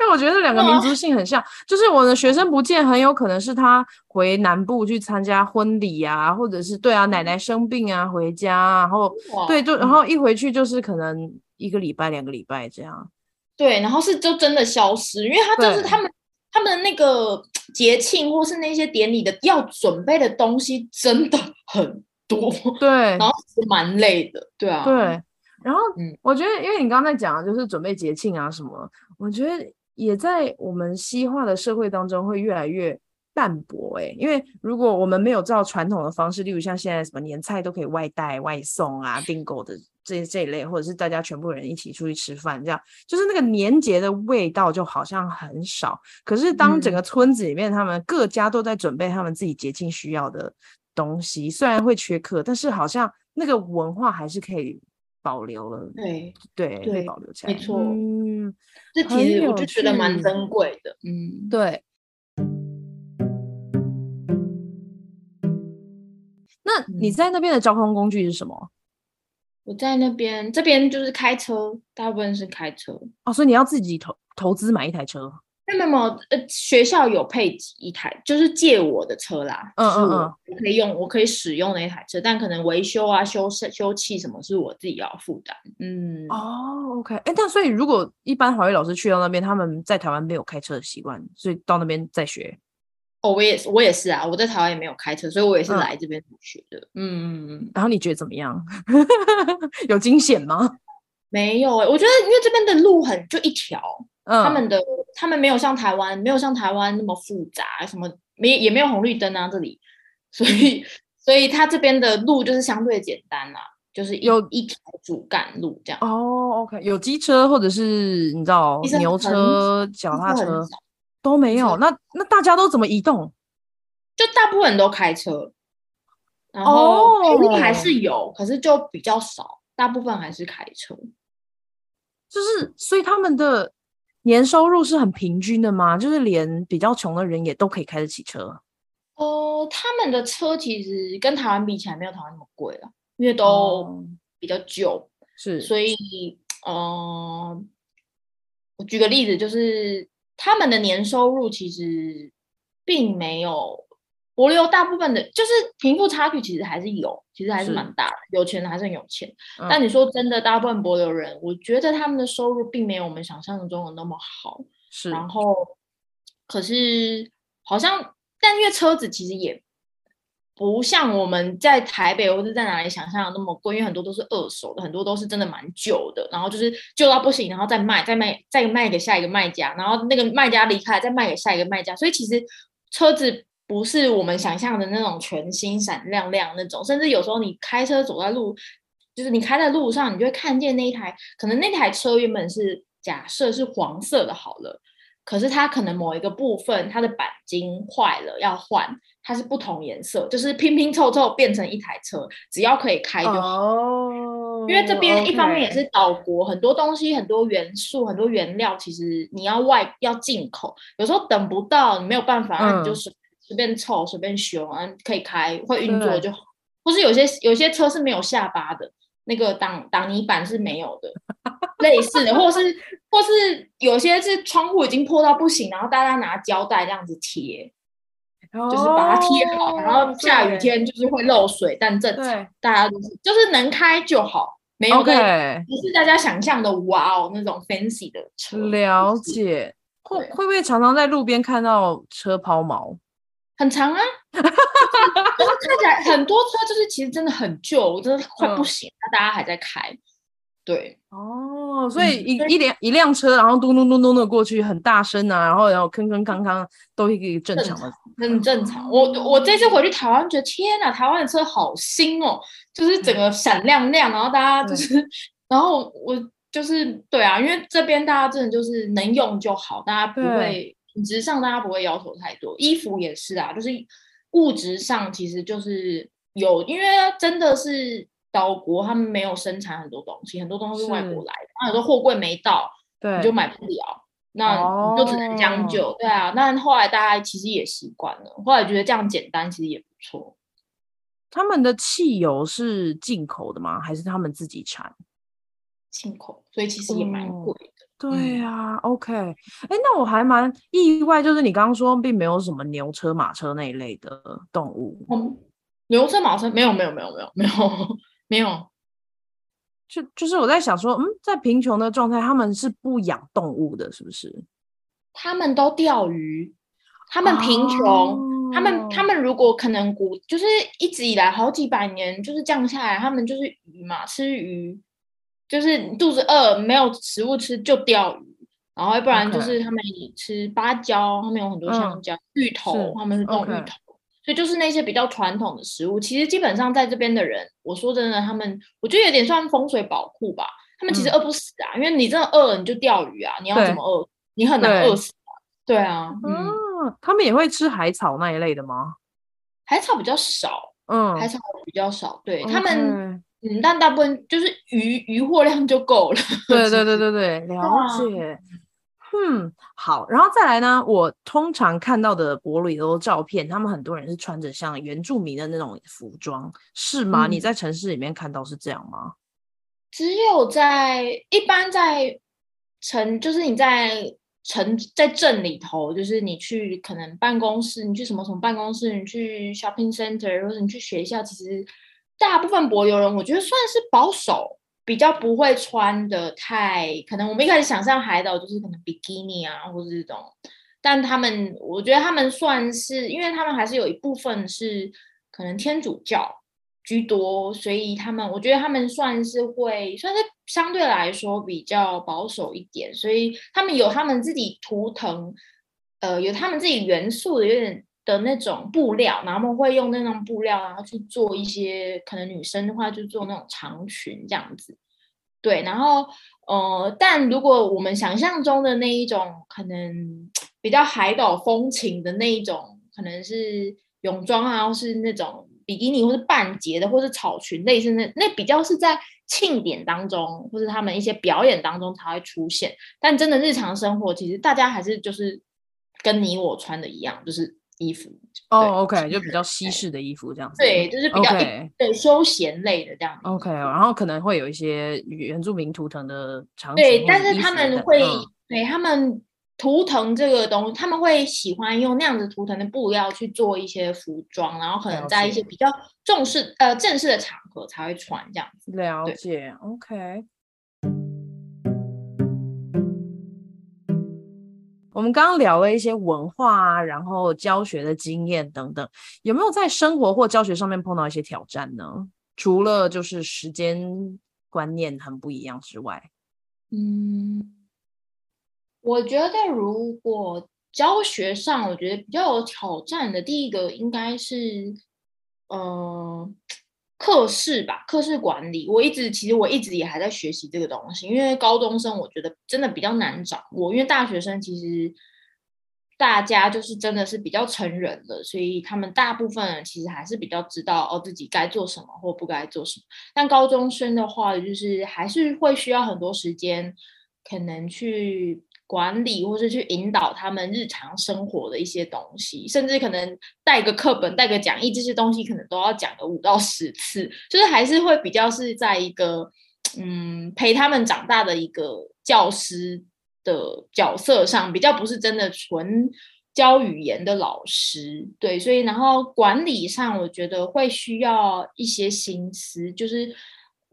为我觉得这两个民族性很像。就是我的学生不见，很有可能是他回南部去参加婚礼啊，或者是对啊，奶奶生病啊，回家，啊，然后对，就然后一回去就是可能一个礼拜、两个礼拜这样。对，然后是就真的消失，因为他就是他们他们那个节庆或是那些典礼的要准备的东西真的很。多 对，然后是蛮累的，对啊，对。然后，嗯，我觉得，因为你刚刚在讲的就是准备节庆啊什么，我觉得也在我们西化的社会当中会越来越淡薄哎。因为如果我们没有照传统的方式，例如像现在什么年菜都可以外带、外送啊、订购的这这一类，或者是大家全部人一起出去吃饭，这样就是那个年节的味道就好像很少。可是当整个村子里面，他们各家都在准备他们自己节庆需要的。东西虽然会缺课，但是好像那个文化还是可以保留了。对对，可以保留起来。没错，嗯，这其实我就觉得蛮珍贵的。嗯，对。那你在那边的交通工具是什么？我在那边，这边就是开车，大部分是开车。哦，所以你要自己投投资买一台车。没有没有，呃，学校有配一台，就是借我的车啦。嗯嗯嗯，我可以用，我可以使用那台车，但可能维修啊、修修气什么，是我自己要负担。嗯，哦，OK，哎，但所以如果一般华语老师去到那边，他们在台湾没有开车的习惯，所以到那边再学。哦，我也是，我也是啊，我在台湾也没有开车，所以我也是来这边学的。嗯嗯嗯。然后你觉得怎么样？有惊险吗？没有哎、欸，我觉得因为这边的路很就一条。嗯、他们的他们没有像台湾没有像台湾那么复杂，什么没也没有红绿灯啊这里，所以所以他这边的路就是相对简单啊，就是有一条主干路这样。哦，OK，有机车或者是你知道牛车、脚踏车都没有，那那大家都怎么移动？就大部分人都开车，然后陪路还是有，哦，可是就比较少，大部分还是开车，就是所以他们的。年收入是很平均的吗？就是连比较穷的人也都可以开得起车？哦，他们的车其实跟台湾比起来没有台湾那么贵了，因为都比较旧，嗯，是。所以，呃，我举个例子，就是他们的年收入其实并没有。帛琉大部分的，就是贫富差距其实还是有，其实还是蛮大的。有钱的还是很有钱，嗯，但你说真的，大部分帛琉人，我觉得他们的收入并没有我们想象中的那么好。是，然后可是好像，但因为车子其实也不像我们在台北或者在哪里想象的那么贵，因为很多都是二手的，很多都是真的蛮旧的，然后就是旧到不行，然后再卖，再卖，再卖给下一个卖家，然后那个卖家离开，再卖给下一个卖家，所以其实车子。不是我们想象的那种全新闪亮亮那种，甚至有时候你开车走在路，就是你开在路上，你就会看见那一台，可能那台车原本是假设是黄色的，好了，可是它可能某一个部分它的钣金坏了要换，它是不同颜色，就是拼拼凑凑变成一台车，只要可以开就好。Oh, 因为这边一方面也是岛国.很多东西、很多元素、很多原料，其实你要外要进口，有时候等不到，你没有办法，那你就是。随便凑，随便修啊，可以开会运作就好。或是有些有些车是没有下巴的，那个挡挡泥板是没有的，类似的，或是或是有些是窗户已经破到不行，然后大家拿胶带这样子贴，就是把它贴好，然后下雨天就是会漏水，但正常大家都是就是能开就好，没有对不是大家想象的哇哦那种 fancy 的车。了解，会会不会常常在路边看到车抛锚？很长啊，就是看起来很多车就是其实真的很旧，我真的快不行，了、嗯、大家还在开。对，哦，所以一、嗯、一辆一辆车，然后咚咚咚咚的过去，很大声啊，然后然后坑坑康康，都一个正常的，很正常。我我这次回去台湾，觉得天哪，台湾的车好新哦，就是整个闪亮亮，然后大家就是，然后我就是对啊，因为这边大家真的就是能用就好，大家不会品质上大家不会要求太多，衣服也是啊，就是物质上其实就是有，因为真的是。岛国他们没有生产很多东西，很多东西是外国来的，然后有时候货柜没到，对，你就买不了，那你就只能将就，哦、对啊。那后来大家其实也习惯了，后来觉得这样简单其实也不错。他们的汽油是进口的吗？还是他们自己产？进口，所以其实也蛮贵对啊、嗯、OK。哎，那我还蛮意外，就是你刚刚说并没有什么牛车、马车那一类的动物。嗯、牛车、马车没有，没有，没有，没有，没有。没有，就就是我在想说，嗯，在贫穷的状态，他们是不养动物的，是不是？他们都钓鱼，他们贫穷，哦、他们他们如果可能古就是一直以来好几百年就是这样下来，他们就是鱼嘛，吃鱼，就是肚子饿没有食物吃就钓鱼，然后要不然就是他们吃芭蕉，他们有很多香蕉、嗯、芋头，他们是种芋头。所以就是那些比较传统的食物，其实基本上在这边的人，我说真的，他们我觉得有点算风水宝库吧。他们其实饿不死啊，嗯、因为你真的饿了，你就钓鱼啊，你要怎么饿？你很难饿死啊。对啊，嗯，嗯，他们也会吃海草那一类的吗？海草比较少，嗯，海草比较少。对.他们，嗯，但大部分就是鱼鱼货量就够了。对对对对对，了解。嗯，好，然后再来呢？我通常看到的博旅的照片，他们很多人是穿着像原住民的那种服装，是吗？嗯、你在城市里面看到是这样吗？只有在一般在城，就是你在城在镇里头，就是你去可能办公室，你去什么什么办公室，你去 shopping center 或者你去学校，其实大部分博流人，我觉得算是保守。比较不会穿的太，可能我们一开始想象海岛就是可能比基尼啊，或者这种，但他们我觉得他们算是，因为他们还是有一部分是可能天主教居多，所以他们我觉得他们算是会算是相对来说比较保守一点，所以他们有他们自己图腾，呃，有他们自己元素的有点的那种布料，然后他们会用那种布料，然后去做一些可能女生的话就做那种长裙这样子，对，然后呃，但如果我们想象中的那一种可能比较海岛风情的那一种，可能是泳装啊，或是那种比基尼，或是半截的，或是草裙，类似那那比较是在庆典当中，或是他们一些表演当中才会出现，但真的日常生活，其实大家还是就是跟你我穿的一样，就是。衣服哦、oh，OK，就比较西式的衣服这样子，对，就是比较.对休闲类的这样子。OK，然后可能会有一些原住民图腾的场景，对，但是他们会、嗯、对他们图腾这个东西，他们会喜欢用那样子图腾的布料去做一些服装，然后可能在一些比较重视呃正式的场合才会穿这样子。了解，OK。我们刚刚聊了一些文化啊，然后教学的经验等等，有没有在生活或教学上面碰到一些挑战呢？除了就是时间观念很不一样之外，嗯，我觉得如果教学上，我觉得比较有挑战的，第一个应该是，嗯、呃。课室吧，课室管理，我一直其实我一直也还在学习这个东西，因为高中生我觉得真的比较难掌握，因为大学生其实大家就是真的是比较成人了，所以他们大部分人其实还是比较知道哦自己该做什么或不该做什么，但高中生的话就是还是会需要很多时间，可能去。管理或是去引导他们日常生活的一些东西，甚至可能带个课本、带个讲义，这些东西可能都要讲个五到十次，就是还是会比较是在一个嗯陪他们长大的一个教师的角色上，比较不是真的纯教语言的老师。对，所以然后管理上，我觉得会需要一些心思，就是。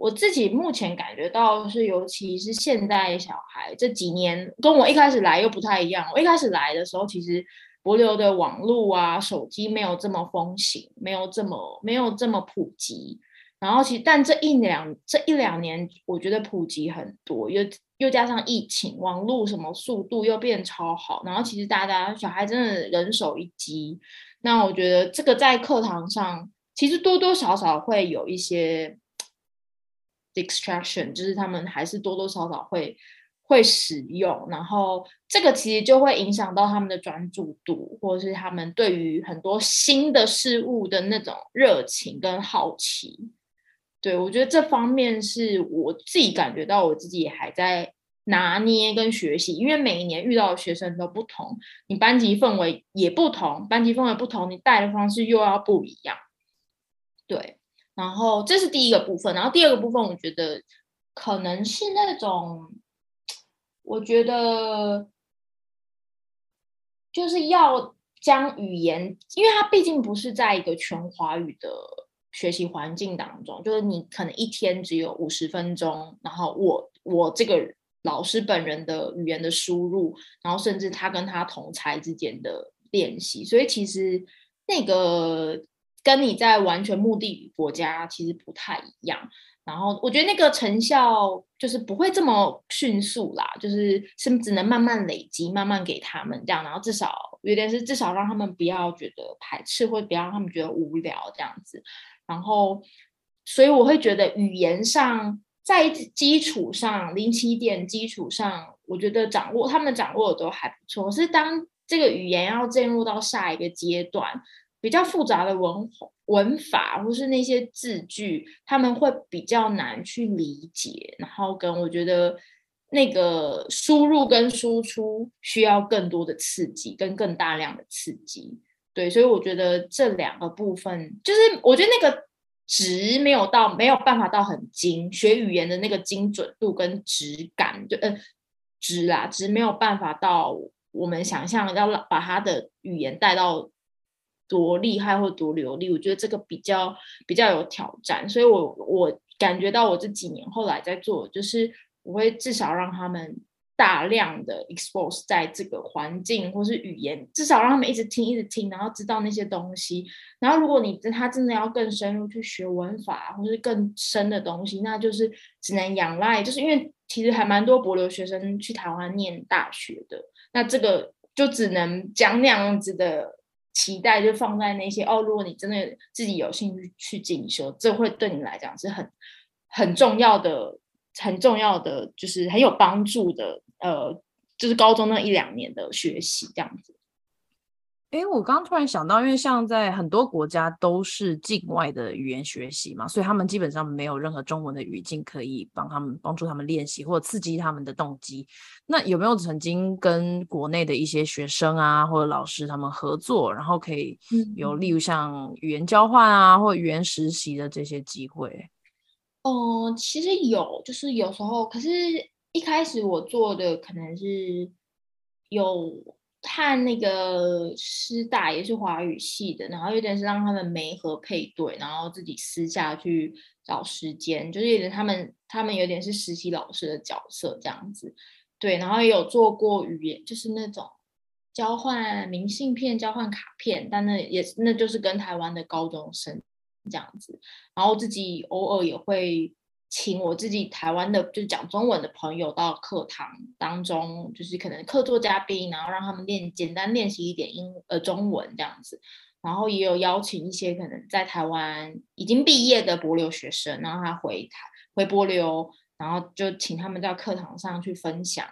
我自己目前感觉到是，尤其是现在小孩这几年，跟我一开始来又不太一样。我一开始来的时候，其实帛琉的网络啊、手机没有这么风行，没有这么没有这么普及。然后其实但这一两这一两年，我觉得普及很多，又又加上疫情，网络什么速度又变超好，然后其实大家小孩真的人手一机。那我觉得这个在课堂上，其实多多少少会有一些 distraction，就是他们还是多多少少会会使用，然后这个其实就会影响到他们的专注度，或者是他们对于很多新的事物的那种热情跟好奇。对，我觉得这方面是我自己感觉到我自己也还在。拿捏跟学习，因为每一年遇到的学生都不同，你班级氛围也不同，班级氛围不同，你带的方式又要不一样。对，然后这是第一个部分，然后第二个部分，我觉得可能是那种，我觉得就是要将语言，因为它毕竟不是在一个全华语的学习环境当中，就是你可能一天只有五十分钟，然后我我这个。老师本人的语言的输入，然后甚至他跟他同才之间的练习，所以其实那个跟你在完全目的国家其实不太一样。然后我觉得那个成效就是不会这么迅速啦，就是是只能慢慢累积，慢慢给他们这样，然后至少有点是至少让他们不要觉得排斥，或者不要让他们觉得无聊这样子。然后，所以我会觉得语言上。在基础上，零起点基础上，我觉得掌握他们掌握的都还不错。可是当这个语言要进入到下一个阶段，比较复杂的文文法或是那些字句，他们会比较难去理解。然后跟我觉得那个输入跟输出需要更多的刺激，跟更大量的刺激。对，所以我觉得这两个部分，就是我觉得那个。值没有到，没有办法到很精，学语言的那个精准度跟质感，就呃值啦，值没有办法到我们想象要把他的语言带到多厉害或多流利，我觉得这个比较比较有挑战，所以我我感觉到我这几年后来在做，就是我会至少让他们。大量的 expose 在这个环境或是语言，至少让他们一直听，一直听，然后知道那些东西。然后，如果你他真的要更深入去学文法，或是更深的东西，那就是只能仰赖，就是因为其实还蛮多博留学生去台湾念大学的。那这个就只能将那样子的期待就放在那些哦，如果你真的自己有兴趣去进修，这会对你来讲是很很重要的。很重要的就是很有帮助的，呃，就是高中那一两年的学习这样子。哎，我刚刚突然想到，因为像在很多国家都是境外的语言学习嘛，所以他们基本上没有任何中文的语境可以帮他们帮助他们练习或者刺激他们的动机。那有没有曾经跟国内的一些学生啊或者老师他们合作，然后可以有例如像语言交换啊或语言实习的这些机会？哦、嗯，其实有，就是有时候，可是一开始我做的可能是有看那个师大也是华语系的，然后有点是让他们媒合配对，然后自己私下去找时间，就是有点他们他们有点是实习老师的角色这样子，对，然后也有做过语言，就是那种交换明信片、交换卡片，但那也那就是跟台湾的高中生。这样子，然后自己偶尔也会请我自己台湾的，就是讲中文的朋友到课堂当中，就是可能客座嘉宾，然后让他们练简单练习一点英呃中文这样子，然后也有邀请一些可能在台湾已经毕业的博留学生，然后他回台回博流，然后就请他们在课堂上去分享，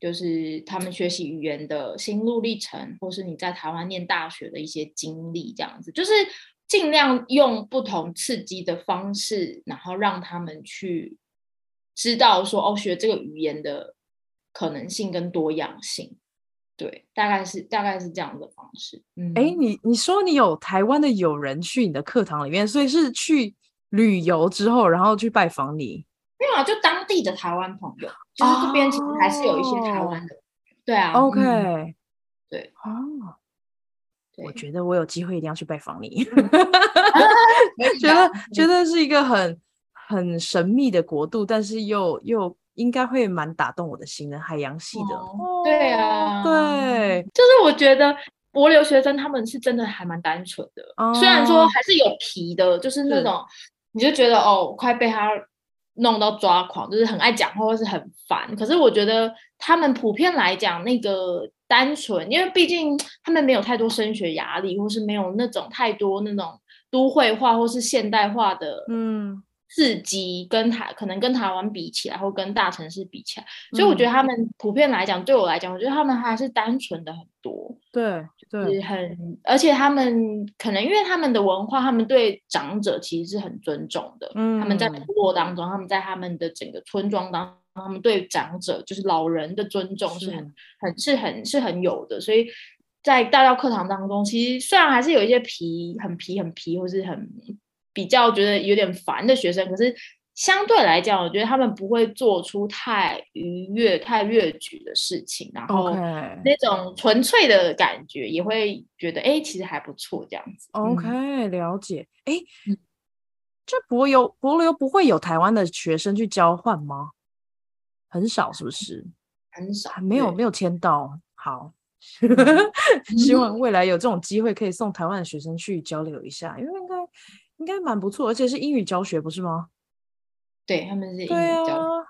就是他们学习语言的心路历程，或是你在台湾念大学的一些经历这样子，就是。尽量用不同刺激的方式，然后让他们去知道说哦，学这个语言的可能性跟多样性，对，大概是大概是这样的方式。嗯，哎，你你说你有台湾的友人去你的课堂里面，所以是去旅游之后，然后去拜访你？没有啊，就当地的台湾朋友，就是这边其实还是有一些台湾的。哦、对啊，OK，、嗯、对，哦。我觉得我有机会一定要去拜访你，觉得觉得是一个很很神秘的国度，但是又又应该会蛮打动我的心的海洋系的。哦、对啊，对，就是我觉得博留学生他们是真的还蛮单纯的，哦、虽然说还是有皮的，就是那种你就觉得哦，快被他弄到抓狂，就是很爱讲话或是很烦。可是我觉得他们普遍来讲，那个单纯，因为毕竟他们没有太多升学压力，或是没有那种太多那种都会化或是现代化的，嗯。刺激跟台可能跟台湾比起来，或跟大城市比起来，所以我觉得他们普遍来讲，嗯、对我来讲，我觉得他们还是单纯的很多。对，对，很，而且他们可能因为他们的文化，他们对长者其实是很尊重的。嗯，他们在部落当中，他们在他们的整个村庄当中，他们对长者就是老人的尊重是很、是很、是很、是很有的。所以在大教课堂当中，其实虽然还是有一些皮、很皮、很皮，或是很。比较觉得有点烦的学生，可是相对来讲，我觉得他们不会做出太逾越、太越矩的事情，然后那种纯粹的感觉也会觉得，哎、欸，其实还不错这样子。OK，、嗯、了解。哎、欸，这帛琉帛琉不会有台湾的学生去交换吗？很少，是不是？很少，没有没有签到。好，希望未来有这种机会可以送台湾的学生去交流一下，因为应该。应该蛮不错，而且是英语教学，不是吗？对，他们是英语教学。啊、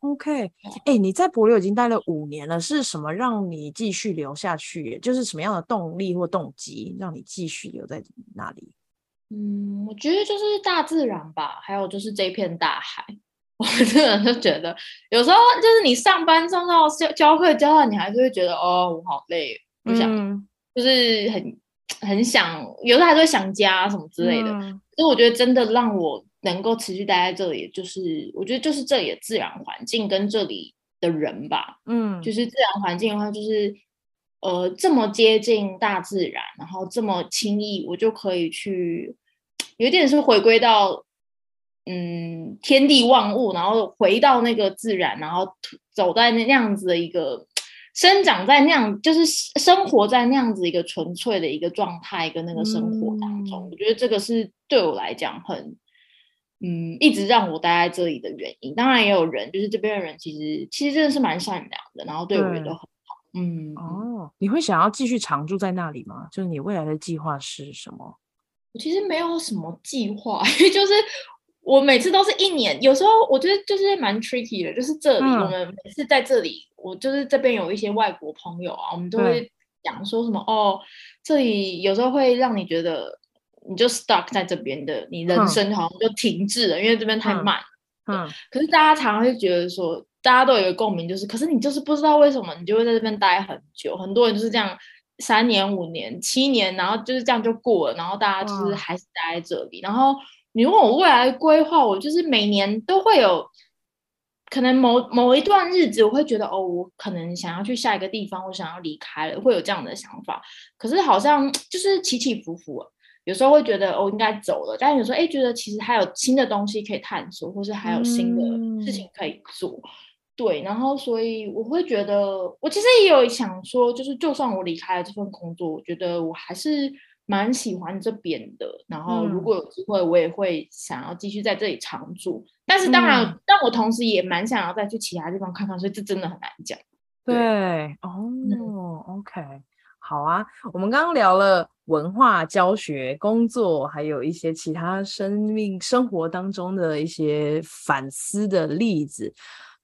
OK，哎、欸，你在帛琉已经待了五年了，是什么让你继续留下去？就是什么样的动力或动机让你继续留在那里？嗯，我觉得就是大自然吧，还有就是这片大海。我真的就觉得，有时候就是你上班上到教教课教到，你还是会觉得哦，我好累，不想，嗯、就是很。很想，有时候还是会想家什么之类的。所以、嗯、我觉得真的让我能够持续待在这里，就是我觉得就是这里的自然环境跟这里的人吧。嗯，就是自然环境的话，就是呃这么接近大自然，然后这么轻易，我就可以去，有点是回归到嗯天地万物，然后回到那个自然，然后走在那那样子的一个。生长在那样，就是生活在那样子一个纯粹的一个状态跟那个生活当中，嗯、我觉得这个是对我来讲很，嗯，一直让我待在这里的原因。当然也有人，就是这边的人其实其实真的是蛮善良的，然后对我也都很好。嗯，哦，你会想要继续常住在那里吗？就是你未来的计划是什么？我其实没有什么计划，因 为就是。我每次都是一年，有时候我觉得就是蛮 tricky 的，就是这里、嗯、我们每次在这里，我就是这边有一些外国朋友啊，我们都会讲说什么、嗯、哦，这里有时候会让你觉得你就 stuck 在这边的，你人生好像就停滞了，嗯、因为这边太慢。嗯，可是大家常常会觉得说，大家都有一个共鸣，就是可是你就是不知道为什么你就会在这边待很久，很多人就是这样三年、五年、七年，然后就是这样就过了，然后大家就是还是待在这里，嗯、然后。你问我未来的规划，我就是每年都会有可能某某一段日子，我会觉得哦，我可能想要去下一个地方，我想要离开了，会有这样的想法。可是好像就是起起伏伏，有时候会觉得哦应该走了，但有时候哎觉得其实还有新的东西可以探索，或是还有新的事情可以做。嗯、对，然后所以我会觉得，我其实也有想说，就是就算我离开了这份工作，我觉得我还是。蛮喜欢这边的，然后如果有机会，我也会想要继续在这里常住。嗯、但是当然，嗯、但我同时也蛮想要再去其他地方看看，所以这真的很难讲。对，对哦、嗯、，OK，好啊。我们刚刚聊了文化、教学、工作，还有一些其他生命生活当中的一些反思的例子。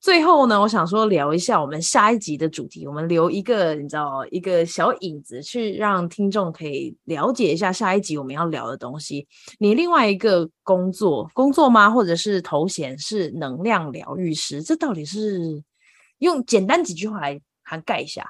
最后呢，我想说聊一下我们下一集的主题，我们留一个你知道一个小影子，去让听众可以了解一下下一集我们要聊的东西。你另外一个工作工作吗？或者是头衔是能量疗愈师？这到底是用简单几句话来涵盖一下？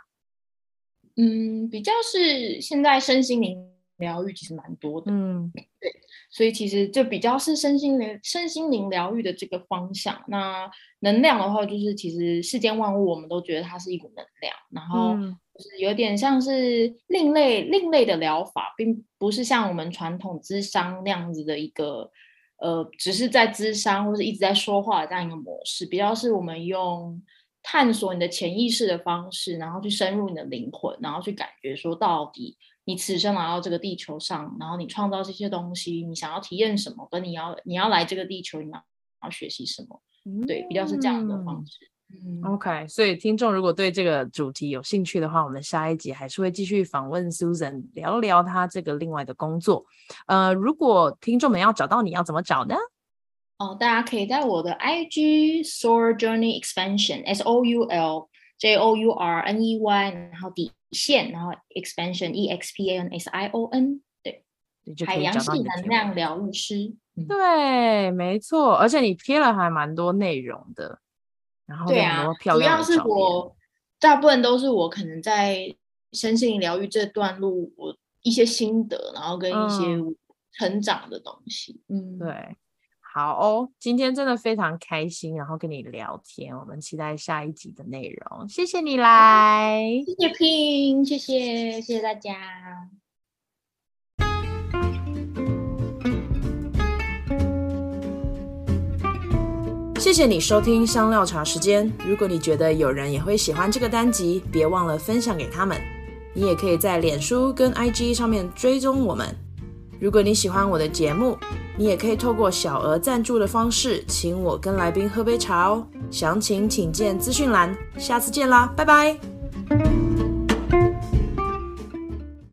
嗯，比较是现在身心灵疗愈其实蛮多的，嗯，对。所以其实就比较是身心灵、身心灵疗愈的这个方向。那能量的话，就是其实世间万物，我们都觉得它是一股能量，然后就是有点像是另类、另类的疗法，并不是像我们传统咨商那样子的一个，呃，只是在咨商或者一直在说话的这样一个模式，比较是我们用探索你的潜意识的方式，然后去深入你的灵魂，然后去感觉说到底。你此生来到这个地球上，然后你创造这些东西，你想要体验什么？跟你要你要来这个地球，你要要学习什么？嗯、对，比较是这样的方式。嗯，OK。所以听众如果对这个主题有兴趣的话，我们下一集还是会继续访问 Susan，聊聊她这个另外的工作。呃，如果听众们要找到你要怎么找呢？哦，大家可以在我的 IG Soul Journey Expansion S O U L J O U R N E Y，然后底线，然后 Expansion E X P A N S I O N，对，海洋系能量疗愈师。对，没错，而且你贴了还蛮多内容的，然后很多漂亮的照片。主要是我大部分都是我可能在身心疗愈这段路，我一些心得，然后跟一些成长的东西。嗯，对，好哦，今天真的非常开心，然后跟你聊天，我们期待下一集的内容。谢谢你来，谢谢 Pin，谢谢，谢谢大家。谢谢你收听香料茶时间。如果你觉得有人也会喜欢这个单集，别忘了分享给他们。你也可以在脸书跟 IG 上面追踪我们。如果你喜欢我的节目，你也可以透过小额赞助的方式，请我跟来宾喝杯茶哦。详情请见资讯栏。下次见啦，拜拜。